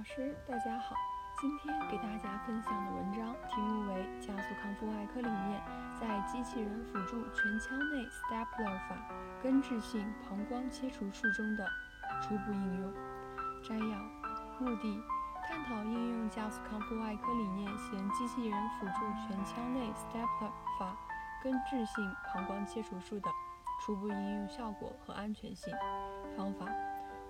老师，大家好。今天给大家分享的文章题目为《加速康复外科理念在机器人辅助全腔内 Stapler 法根治性膀胱切除术中的初步应用》。摘要：目的，探讨应用加速康复外科理念型机器人辅助全腔内 Stapler 法根治性膀胱切除术的初步应用效果和安全性。方法。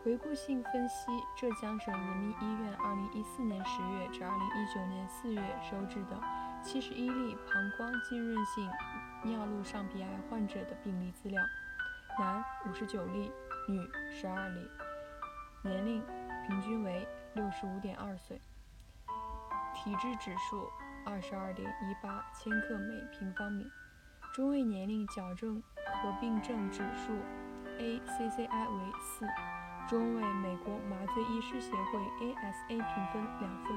回顾性分析浙江省人民医院2014年10月至2019年4月收治的71例膀胱浸润性尿路上皮癌患者的病例资料，男59例，女12例，年龄平均为65.2岁，体质指数22.18千克每平方米，中位年龄矫正合并症指数 ACCI 为4。中位美国麻醉医师协会 ASA 评分两分，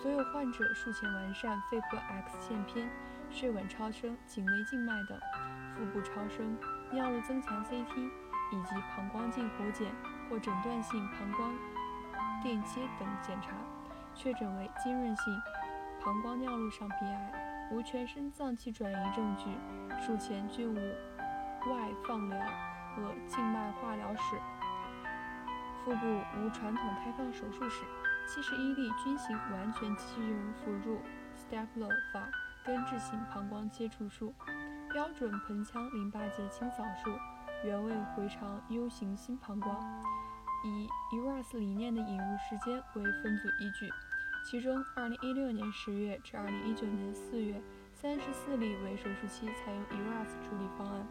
所有患者术前完善肺部 X 线片、血管超声、颈内静脉等，腹部超声、尿路增强 CT 以及膀胱镜活检或诊断性膀胱电切等检查，确诊为浸润性膀胱尿路上皮癌，无全身脏器转移证据，术前均无外放疗和静脉化疗史。腹部无传统开放手术史，七十一例均行完全机器人辅助 Staple 法根治性膀胱切除术，标准盆腔淋巴结清扫术，原位回肠 U 型新膀胱。以 ERAS 理念的引入时间为分组依据，其中二零一六年十月至二零一九年四月，三十四例为手术期采用 ERAS 处理方案。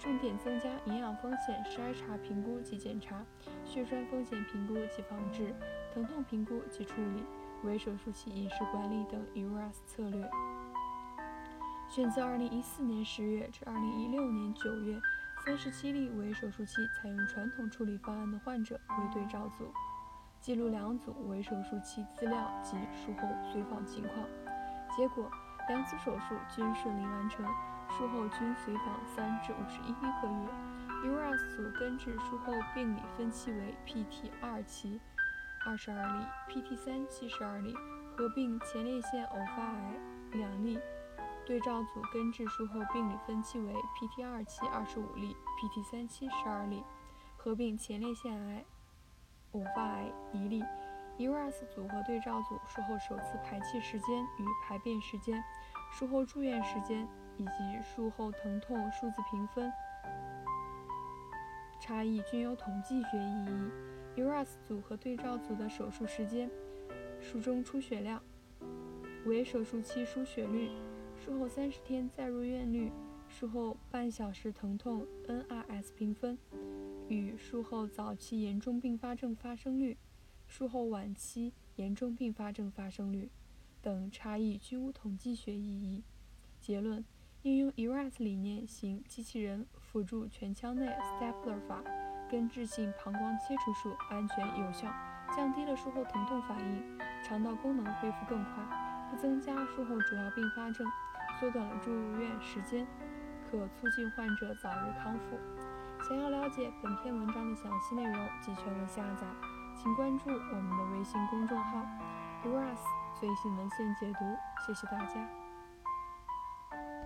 重点增加营养风险筛查评估及检查、血栓风险评估及防治、疼痛评估及处理、为手术期饮食管理等 ERAS 策略。选择2014年10月至2016年9月37例为手术期采用传统处理方案的患者为对照组，记录两组为手术期资料及术后随访情况。结果，两组手术均顺利完成。术后均随访三至五十一个月。Uras 组根治术后病理分期为 PT 二期二十二例，PT 三期十二例，合并前列腺偶发癌两例。对照组根治术后病理分期为 PT 二期二十五例，PT 三期十二例，合并前列腺癌偶发癌一例。ERAS 组和对照组术后首次排气时间与排便时间，术后住院时间。以及术后疼痛数字评分差异均有统计学意义。ERAS 组和对照组的手术时间、术中出血量、为手术期输血率、术后三十天再入院率、术后半小时疼痛 NRS 评分与术后早期严重并发症发生率、术后晚期严重并发症发生率等差异均无统计学意义。结论。应用 ERAS 理念型机器人辅助全腔内 Stapler 法根治性膀胱切除术安全有效，降低了术后疼痛反应，肠道功能恢复更快，不增加术后主要并发症，缩短了住院时间，可促进患者早日康复。想要了解本篇文章的详细内容及全文下载，请关注我们的微信公众号 ERAS 最新文献解读。谢谢大家。